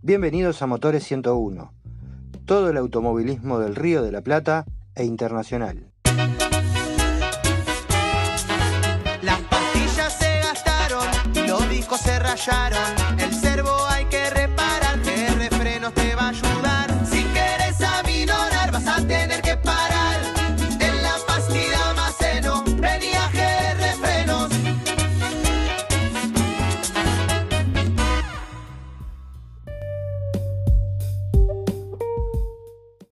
Bienvenidos a Motores 101, todo el automovilismo del Río de la Plata e internacional. Las pastillas se gastaron, los discos se rayaron, el servo hay que reparar, que refrenos te va a ayudar. Si quieres aminorar, vas a tener